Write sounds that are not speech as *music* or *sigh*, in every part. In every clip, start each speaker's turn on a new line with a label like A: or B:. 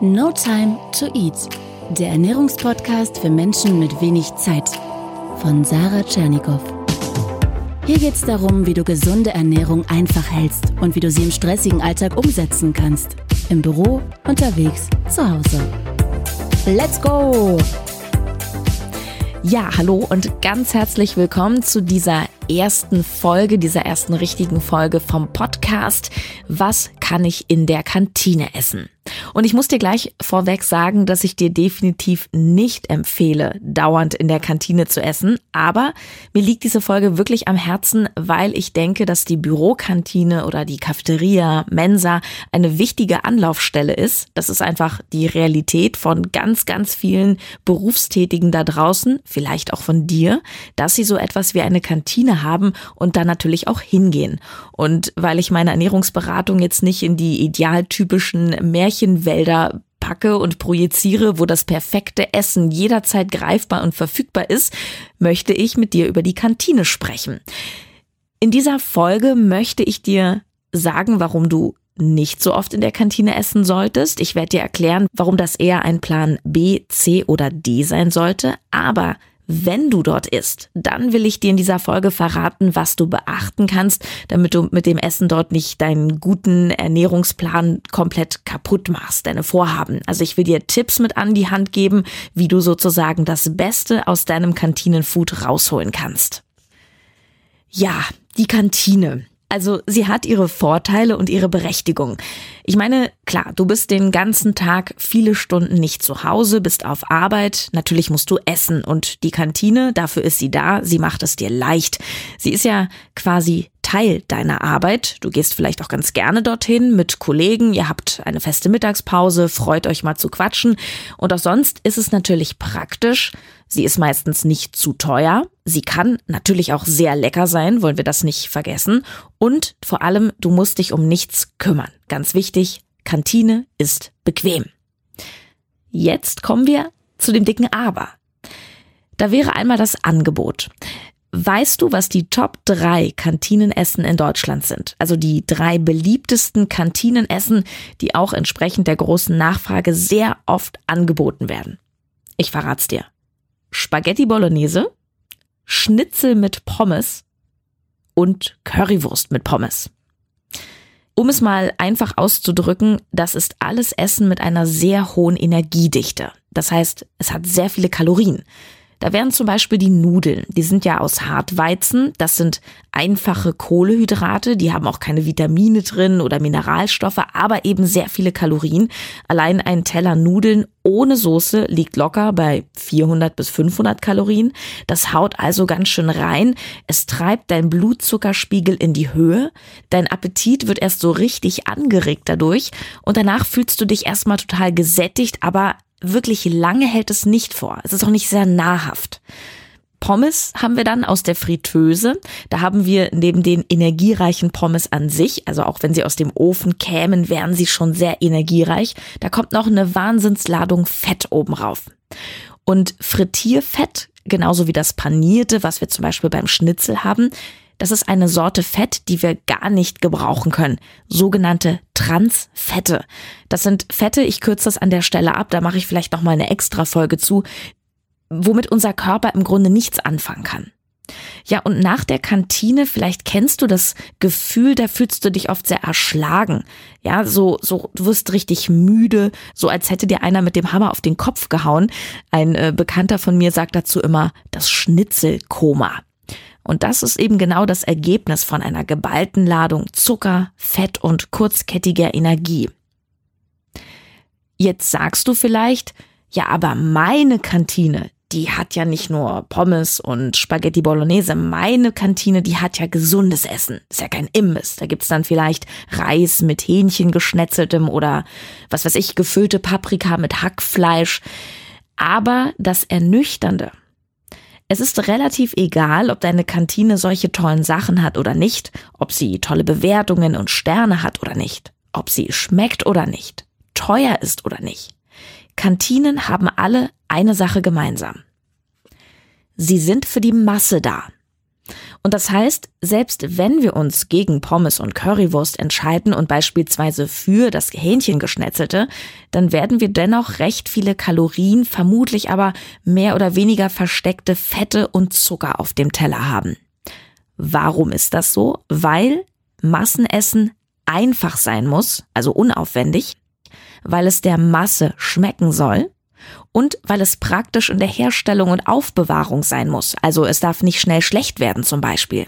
A: No Time to Eat, der Ernährungspodcast für Menschen mit wenig Zeit von Sarah Tschernikow. Hier geht es darum, wie du gesunde Ernährung einfach hältst und wie du sie im stressigen Alltag umsetzen kannst. Im Büro, unterwegs, zu Hause. Let's go!
B: Ja, hallo und ganz herzlich willkommen zu dieser ersten Folge, dieser ersten richtigen Folge vom Podcast. Was kann ich in der Kantine essen? Und ich muss dir gleich vorweg sagen, dass ich dir definitiv nicht empfehle, dauernd in der Kantine zu essen. Aber mir liegt diese Folge wirklich am Herzen, weil ich denke, dass die Bürokantine oder die Cafeteria, Mensa eine wichtige Anlaufstelle ist. Das ist einfach die Realität von ganz, ganz vielen Berufstätigen da draußen, vielleicht auch von dir, dass sie so etwas wie eine Kantine haben und da natürlich auch hingehen. Und weil ich meine Ernährungsberatung jetzt nicht in die idealtypischen Märchenwälder packe und projiziere, wo das perfekte Essen jederzeit greifbar und verfügbar ist, möchte ich mit dir über die Kantine sprechen. In dieser Folge möchte ich dir sagen, warum du nicht so oft in der Kantine essen solltest. Ich werde dir erklären, warum das eher ein Plan B, C oder D sein sollte. Aber wenn du dort isst, dann will ich dir in dieser Folge verraten, was du beachten kannst, damit du mit dem Essen dort nicht deinen guten Ernährungsplan komplett kaputt machst, deine Vorhaben. Also ich will dir Tipps mit an die Hand geben, wie du sozusagen das Beste aus deinem Kantinenfood rausholen kannst. Ja, die Kantine. Also sie hat ihre Vorteile und ihre Berechtigung. Ich meine, klar, du bist den ganzen Tag viele Stunden nicht zu Hause, bist auf Arbeit, natürlich musst du essen und die Kantine, dafür ist sie da, sie macht es dir leicht. Sie ist ja quasi Teil deiner Arbeit. Du gehst vielleicht auch ganz gerne dorthin mit Kollegen, ihr habt eine feste Mittagspause, freut euch mal zu quatschen. Und auch sonst ist es natürlich praktisch. Sie ist meistens nicht zu teuer. Sie kann natürlich auch sehr lecker sein, wollen wir das nicht vergessen. Und vor allem, du musst dich um nichts kümmern. Ganz wichtig, Kantine ist bequem. Jetzt kommen wir zu dem dicken Aber. Da wäre einmal das Angebot. Weißt du, was die Top 3 Kantinenessen in Deutschland sind? Also die drei beliebtesten Kantinenessen, die auch entsprechend der großen Nachfrage sehr oft angeboten werden. Ich verrat's dir. Spaghetti Bolognese, Schnitzel mit Pommes und Currywurst mit Pommes. Um es mal einfach auszudrücken, das ist alles Essen mit einer sehr hohen Energiedichte. Das heißt, es hat sehr viele Kalorien. Da wären zum Beispiel die Nudeln. Die sind ja aus Hartweizen. Das sind einfache Kohlehydrate. Die haben auch keine Vitamine drin oder Mineralstoffe, aber eben sehr viele Kalorien. Allein ein Teller Nudeln ohne Soße liegt locker bei 400 bis 500 Kalorien. Das haut also ganz schön rein. Es treibt dein Blutzuckerspiegel in die Höhe. Dein Appetit wird erst so richtig angeregt dadurch. Und danach fühlst du dich erstmal total gesättigt, aber wirklich lange hält es nicht vor. Es ist auch nicht sehr nahrhaft. Pommes haben wir dann aus der Fritteuse. Da haben wir neben den energiereichen Pommes an sich, also auch wenn sie aus dem Ofen kämen, wären sie schon sehr energiereich. Da kommt noch eine Wahnsinnsladung Fett oben rauf. Und Frittierfett, genauso wie das panierte, was wir zum Beispiel beim Schnitzel haben, das ist eine Sorte Fett, die wir gar nicht gebrauchen können. Sogenannte Transfette. Das sind Fette, ich kürze das an der Stelle ab, da mache ich vielleicht noch mal eine extra Folge zu, womit unser Körper im Grunde nichts anfangen kann. Ja, und nach der Kantine, vielleicht kennst du das Gefühl, da fühlst du dich oft sehr erschlagen. Ja, so, so, du wirst richtig müde, so als hätte dir einer mit dem Hammer auf den Kopf gehauen. Ein äh, Bekannter von mir sagt dazu immer das Schnitzelkoma. Und das ist eben genau das Ergebnis von einer geballten Ladung Zucker, Fett und kurzkettiger Energie. Jetzt sagst du vielleicht, ja, aber meine Kantine, die hat ja nicht nur Pommes und Spaghetti Bolognese. Meine Kantine, die hat ja gesundes Essen. Ist ja kein Imbiss. Da gibt's dann vielleicht Reis mit Hähnchen geschnetzeltem oder was weiß ich, gefüllte Paprika mit Hackfleisch. Aber das Ernüchternde, es ist relativ egal, ob deine Kantine solche tollen Sachen hat oder nicht, ob sie tolle Bewertungen und Sterne hat oder nicht, ob sie schmeckt oder nicht, teuer ist oder nicht. Kantinen haben alle eine Sache gemeinsam. Sie sind für die Masse da. Und das heißt, selbst wenn wir uns gegen Pommes und Currywurst entscheiden und beispielsweise für das Hähnchengeschnetzelte, dann werden wir dennoch recht viele Kalorien, vermutlich aber mehr oder weniger versteckte Fette und Zucker auf dem Teller haben. Warum ist das so? Weil Massenessen einfach sein muss, also unaufwendig, weil es der Masse schmecken soll und weil es praktisch in der Herstellung und Aufbewahrung sein muss. Also es darf nicht schnell schlecht werden zum Beispiel.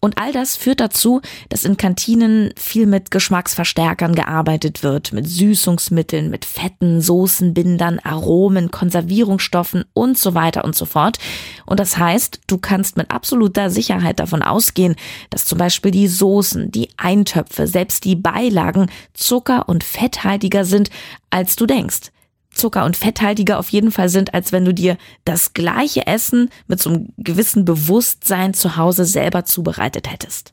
B: Und all das führt dazu, dass in Kantinen viel mit Geschmacksverstärkern gearbeitet wird, mit Süßungsmitteln, mit Fetten, Soßenbindern, Aromen, Konservierungsstoffen und so weiter und so fort. Und das heißt, du kannst mit absoluter Sicherheit davon ausgehen, dass zum Beispiel die Soßen, die Eintöpfe, selbst die Beilagen zucker- und fetthaltiger sind, als du denkst. Zucker- und fetthaltiger auf jeden Fall sind, als wenn du dir das gleiche Essen mit so einem gewissen Bewusstsein zu Hause selber zubereitet hättest.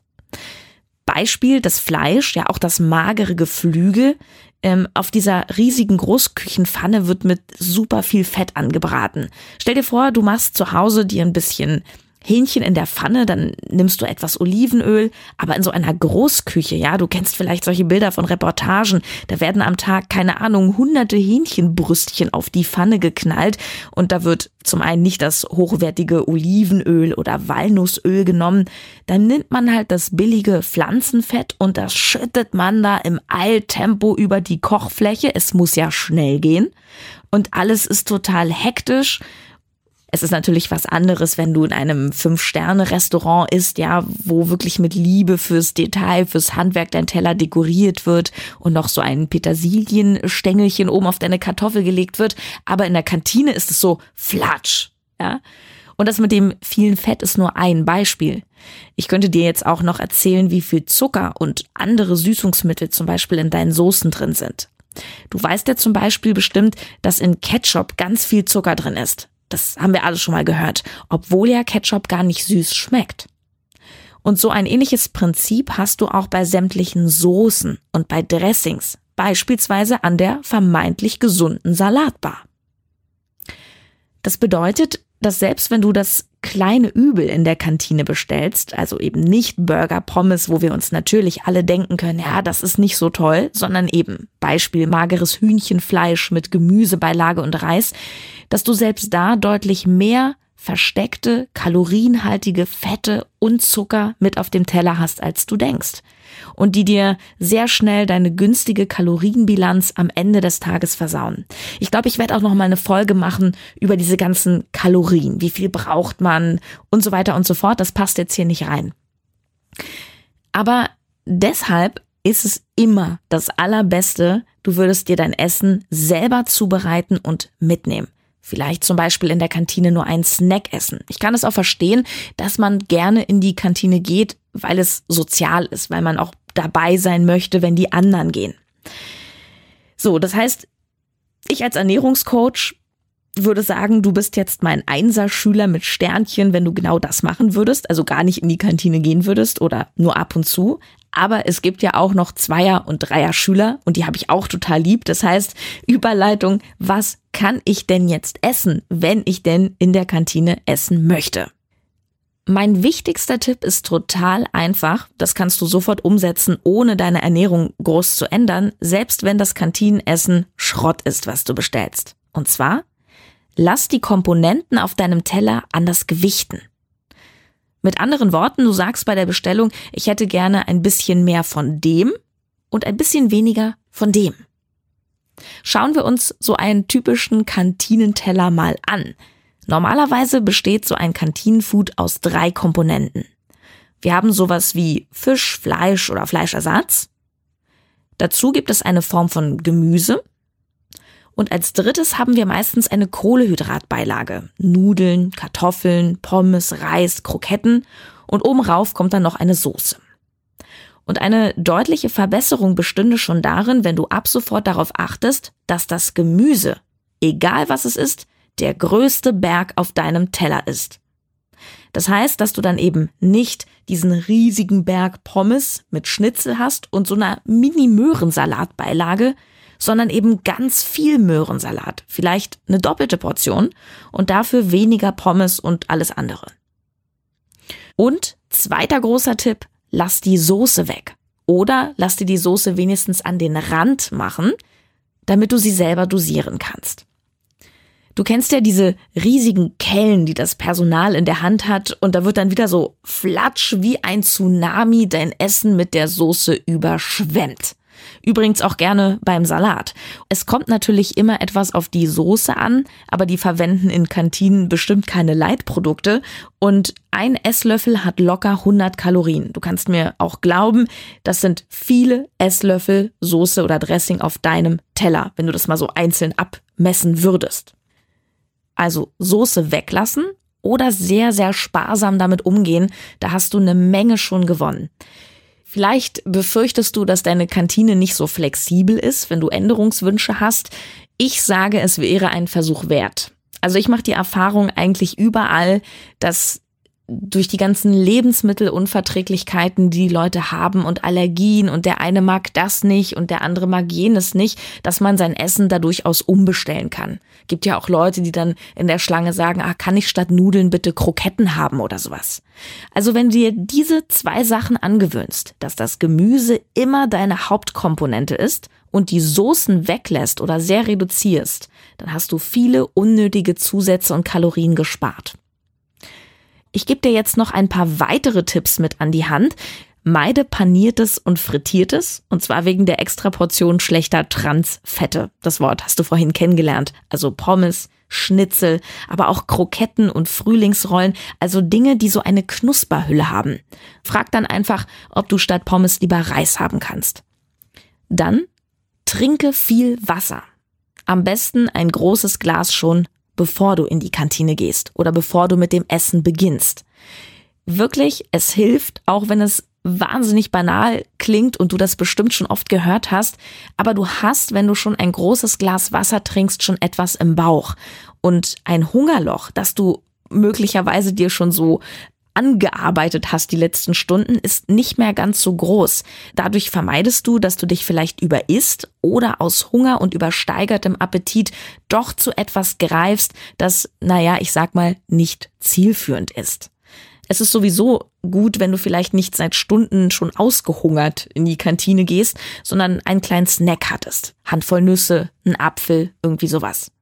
B: Beispiel das Fleisch, ja auch das magere Geflügel, ähm, auf dieser riesigen Großküchenpfanne wird mit super viel Fett angebraten. Stell dir vor, du machst zu Hause dir ein bisschen Hähnchen in der Pfanne, dann nimmst du etwas Olivenöl, aber in so einer Großküche, ja, du kennst vielleicht solche Bilder von Reportagen, da werden am Tag, keine Ahnung, hunderte Hähnchenbrüstchen auf die Pfanne geknallt und da wird zum einen nicht das hochwertige Olivenöl oder Walnussöl genommen, dann nimmt man halt das billige Pflanzenfett und das schüttet man da im Eiltempo über die Kochfläche, es muss ja schnell gehen. Und alles ist total hektisch, es ist natürlich was anderes, wenn du in einem Fünf-Sterne-Restaurant isst, ja, wo wirklich mit Liebe fürs Detail, fürs Handwerk dein Teller dekoriert wird und noch so ein Petersilienstängelchen oben auf deine Kartoffel gelegt wird. Aber in der Kantine ist es so flatsch, ja. Und das mit dem vielen Fett ist nur ein Beispiel. Ich könnte dir jetzt auch noch erzählen, wie viel Zucker und andere Süßungsmittel zum Beispiel in deinen Soßen drin sind. Du weißt ja zum Beispiel bestimmt, dass in Ketchup ganz viel Zucker drin ist. Das haben wir alle schon mal gehört, obwohl ja Ketchup gar nicht süß schmeckt. Und so ein ähnliches Prinzip hast du auch bei sämtlichen Soßen und bei Dressings, beispielsweise an der vermeintlich gesunden Salatbar. Das bedeutet, dass selbst wenn du das kleine Übel in der Kantine bestellst, also eben nicht Burger, Pommes, wo wir uns natürlich alle denken können, ja, das ist nicht so toll, sondern eben Beispiel mageres Hühnchenfleisch mit Gemüsebeilage und Reis, dass du selbst da deutlich mehr versteckte, kalorienhaltige Fette und Zucker mit auf dem Teller hast, als du denkst und die dir sehr schnell deine günstige Kalorienbilanz am Ende des Tages versauen. Ich glaube, ich werde auch noch mal eine Folge machen über diese ganzen Kalorien. Wie viel braucht man und so weiter und so fort. Das passt jetzt hier nicht rein. Aber deshalb ist es immer das Allerbeste, du würdest dir dein Essen selber zubereiten und mitnehmen. Vielleicht zum Beispiel in der Kantine nur einen Snack essen. Ich kann es auch verstehen, dass man gerne in die Kantine geht, weil es sozial ist, weil man auch dabei sein möchte, wenn die anderen gehen. So, das heißt, ich als Ernährungscoach würde sagen, du bist jetzt mein Einser-Schüler mit Sternchen, wenn du genau das machen würdest, also gar nicht in die Kantine gehen würdest oder nur ab und zu. Aber es gibt ja auch noch Zweier- und Dreier-Schüler und die habe ich auch total lieb. Das heißt, *laughs* Überleitung, was kann ich denn jetzt essen, wenn ich denn in der Kantine essen möchte? Mein wichtigster Tipp ist total einfach. Das kannst du sofort umsetzen, ohne deine Ernährung groß zu ändern, selbst wenn das Kantinenessen Schrott ist, was du bestellst. Und zwar, lass die Komponenten auf deinem Teller anders gewichten. Mit anderen Worten, du sagst bei der Bestellung, ich hätte gerne ein bisschen mehr von dem und ein bisschen weniger von dem. Schauen wir uns so einen typischen Kantinenteller mal an. Normalerweise besteht so ein Kantinenfood aus drei Komponenten. Wir haben sowas wie Fisch, Fleisch oder Fleischersatz. Dazu gibt es eine Form von Gemüse. Und als drittes haben wir meistens eine Kohlehydratbeilage. Nudeln, Kartoffeln, Pommes, Reis, Kroketten und oben rauf kommt dann noch eine Soße. Und eine deutliche Verbesserung bestünde schon darin, wenn du ab sofort darauf achtest, dass das Gemüse, egal was es ist, der größte Berg auf deinem Teller ist. Das heißt, dass du dann eben nicht diesen riesigen Berg Pommes mit Schnitzel hast und so einer Mini-Möhrensalatbeilage, sondern eben ganz viel Möhrensalat, vielleicht eine doppelte Portion und dafür weniger Pommes und alles andere. Und zweiter großer Tipp, lass die Soße weg. Oder lass dir die Soße wenigstens an den Rand machen, damit du sie selber dosieren kannst. Du kennst ja diese riesigen Kellen, die das Personal in der Hand hat und da wird dann wieder so flatsch wie ein Tsunami dein Essen mit der Soße überschwemmt. Übrigens auch gerne beim Salat. Es kommt natürlich immer etwas auf die Soße an, aber die verwenden in Kantinen bestimmt keine Leitprodukte und ein Esslöffel hat locker 100 Kalorien. Du kannst mir auch glauben, das sind viele Esslöffel Soße oder Dressing auf deinem Teller, wenn du das mal so einzeln abmessen würdest. Also Soße weglassen oder sehr, sehr sparsam damit umgehen, da hast du eine Menge schon gewonnen. Vielleicht befürchtest du, dass deine Kantine nicht so flexibel ist, wenn du Änderungswünsche hast. Ich sage, es wäre ein Versuch wert. Also ich mache die Erfahrung eigentlich überall, dass durch die ganzen Lebensmittelunverträglichkeiten, die, die Leute haben und Allergien und der eine mag das nicht und der andere mag jenes nicht, dass man sein Essen da durchaus umbestellen kann. Gibt ja auch Leute, die dann in der Schlange sagen, ah, kann ich statt Nudeln bitte Kroketten haben oder sowas. Also wenn dir diese zwei Sachen angewöhnst, dass das Gemüse immer deine Hauptkomponente ist und die Soßen weglässt oder sehr reduzierst, dann hast du viele unnötige Zusätze und Kalorien gespart. Ich gebe dir jetzt noch ein paar weitere Tipps mit an die Hand. Meide paniertes und frittiertes, und zwar wegen der Extraportion schlechter Transfette. Das Wort hast du vorhin kennengelernt. Also Pommes, Schnitzel, aber auch Kroketten und Frühlingsrollen, also Dinge, die so eine Knusperhülle haben. Frag dann einfach, ob du statt Pommes lieber Reis haben kannst. Dann trinke viel Wasser. Am besten ein großes Glas schon bevor du in die Kantine gehst oder bevor du mit dem Essen beginnst. Wirklich, es hilft, auch wenn es wahnsinnig banal klingt und du das bestimmt schon oft gehört hast, aber du hast, wenn du schon ein großes Glas Wasser trinkst, schon etwas im Bauch. Und ein Hungerloch, das du möglicherweise dir schon so angearbeitet hast die letzten Stunden, ist nicht mehr ganz so groß. Dadurch vermeidest du, dass du dich vielleicht überisst oder aus Hunger und übersteigertem Appetit doch zu etwas greifst, das, naja, ich sag mal, nicht zielführend ist. Es ist sowieso gut, wenn du vielleicht nicht seit Stunden schon ausgehungert in die Kantine gehst, sondern einen kleinen Snack hattest. Handvoll Nüsse, ein Apfel, irgendwie sowas.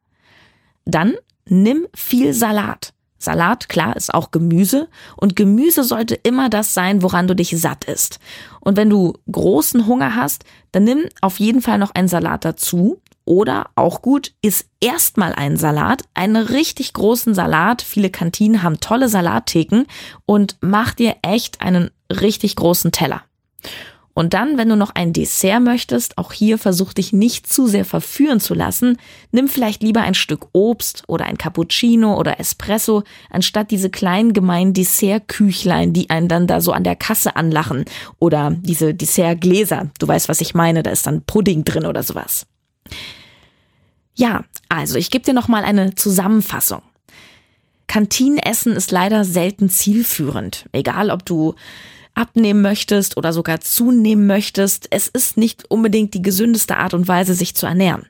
B: Dann nimm viel Salat. Salat, klar, ist auch Gemüse und Gemüse sollte immer das sein, woran du dich satt isst. Und wenn du großen Hunger hast, dann nimm auf jeden Fall noch einen Salat dazu. Oder auch gut, isst erstmal einen Salat, einen richtig großen Salat. Viele Kantinen haben tolle Salattheken und mach dir echt einen richtig großen Teller. Und dann, wenn du noch ein Dessert möchtest, auch hier versuch dich nicht zu sehr verführen zu lassen, nimm vielleicht lieber ein Stück Obst oder ein Cappuccino oder Espresso, anstatt diese kleinen gemeinen Dessertküchlein, die einen dann da so an der Kasse anlachen. Oder diese Dessertgläser. Du weißt, was ich meine, da ist dann Pudding drin oder sowas. Ja, also ich gebe dir nochmal eine Zusammenfassung. Kantinenessen ist leider selten zielführend. Egal, ob du abnehmen möchtest oder sogar zunehmen möchtest, es ist nicht unbedingt die gesündeste Art und Weise, sich zu ernähren.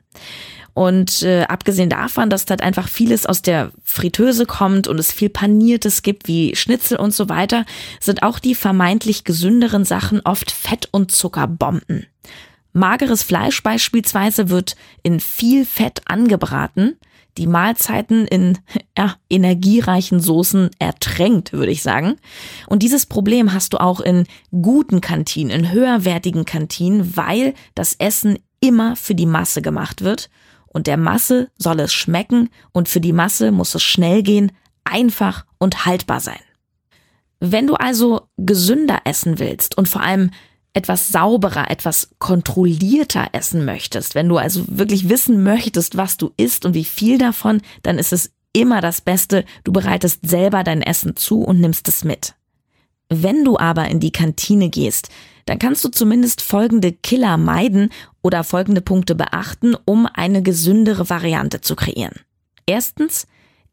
B: Und äh, abgesehen davon, dass dort einfach vieles aus der Fritteuse kommt und es viel Paniertes gibt, wie Schnitzel und so weiter, sind auch die vermeintlich gesünderen Sachen oft Fett- und Zuckerbomben. Mageres Fleisch beispielsweise wird in viel Fett angebraten, die Mahlzeiten in ja, energiereichen Soßen ertränkt, würde ich sagen. Und dieses Problem hast du auch in guten Kantinen, in höherwertigen Kantinen, weil das Essen immer für die Masse gemacht wird. Und der Masse soll es schmecken und für die Masse muss es schnell gehen, einfach und haltbar sein. Wenn du also gesünder essen willst und vor allem etwas sauberer, etwas kontrollierter essen möchtest, wenn du also wirklich wissen möchtest, was du isst und wie viel davon, dann ist es immer das Beste, du bereitest selber dein Essen zu und nimmst es mit. Wenn du aber in die Kantine gehst, dann kannst du zumindest folgende Killer meiden oder folgende Punkte beachten, um eine gesündere Variante zu kreieren. Erstens,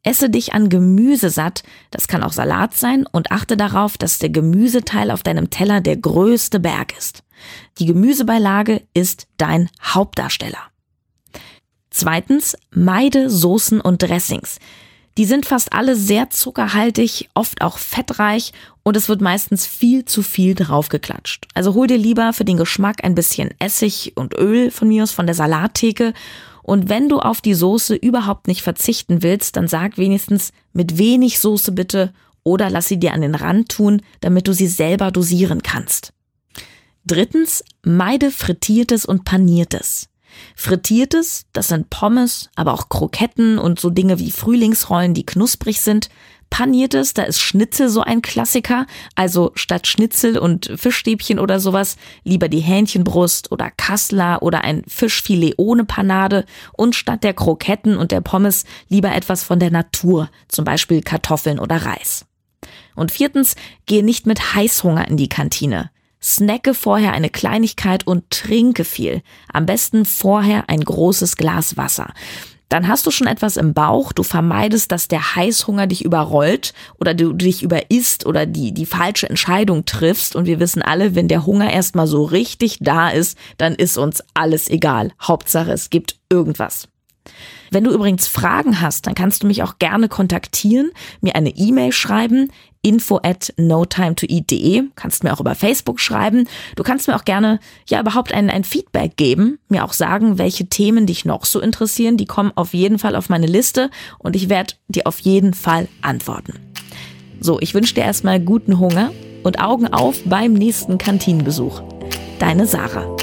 B: Esse dich an Gemüse satt, das kann auch Salat sein, und achte darauf, dass der Gemüseteil auf deinem Teller der größte Berg ist. Die Gemüsebeilage ist dein Hauptdarsteller. Zweitens, meide Soßen und Dressings. Die sind fast alle sehr zuckerhaltig, oft auch fettreich und es wird meistens viel zu viel draufgeklatscht. Also hol dir lieber für den Geschmack ein bisschen Essig und Öl von mir aus von der Salattheke und wenn du auf die Soße überhaupt nicht verzichten willst, dann sag wenigstens mit wenig Soße bitte oder lass sie dir an den Rand tun, damit du sie selber dosieren kannst. Drittens, meide frittiertes und paniertes. Frittiertes, das sind Pommes, aber auch Kroketten und so Dinge wie Frühlingsrollen, die knusprig sind. Paniertes, da ist Schnitzel so ein Klassiker, also statt Schnitzel und Fischstäbchen oder sowas, lieber die Hähnchenbrust oder Kassler oder ein Fischfilet ohne Panade und statt der Kroketten und der Pommes lieber etwas von der Natur, zum Beispiel Kartoffeln oder Reis. Und viertens, gehe nicht mit Heißhunger in die Kantine. Snacke vorher eine Kleinigkeit und trinke viel. Am besten vorher ein großes Glas Wasser. Dann hast du schon etwas im Bauch, du vermeidest, dass der Heißhunger dich überrollt oder du dich überisst oder die, die falsche Entscheidung triffst. Und wir wissen alle, wenn der Hunger erstmal so richtig da ist, dann ist uns alles egal. Hauptsache, es gibt irgendwas. Wenn du übrigens Fragen hast, dann kannst du mich auch gerne kontaktieren, mir eine E-Mail schreiben info at notimetoeat.de. Kannst mir auch über Facebook schreiben. Du kannst mir auch gerne, ja, überhaupt ein, ein Feedback geben, mir auch sagen, welche Themen dich noch so interessieren. Die kommen auf jeden Fall auf meine Liste und ich werde dir auf jeden Fall antworten. So, ich wünsche dir erstmal guten Hunger und Augen auf beim nächsten Kantinenbesuch. Deine Sarah.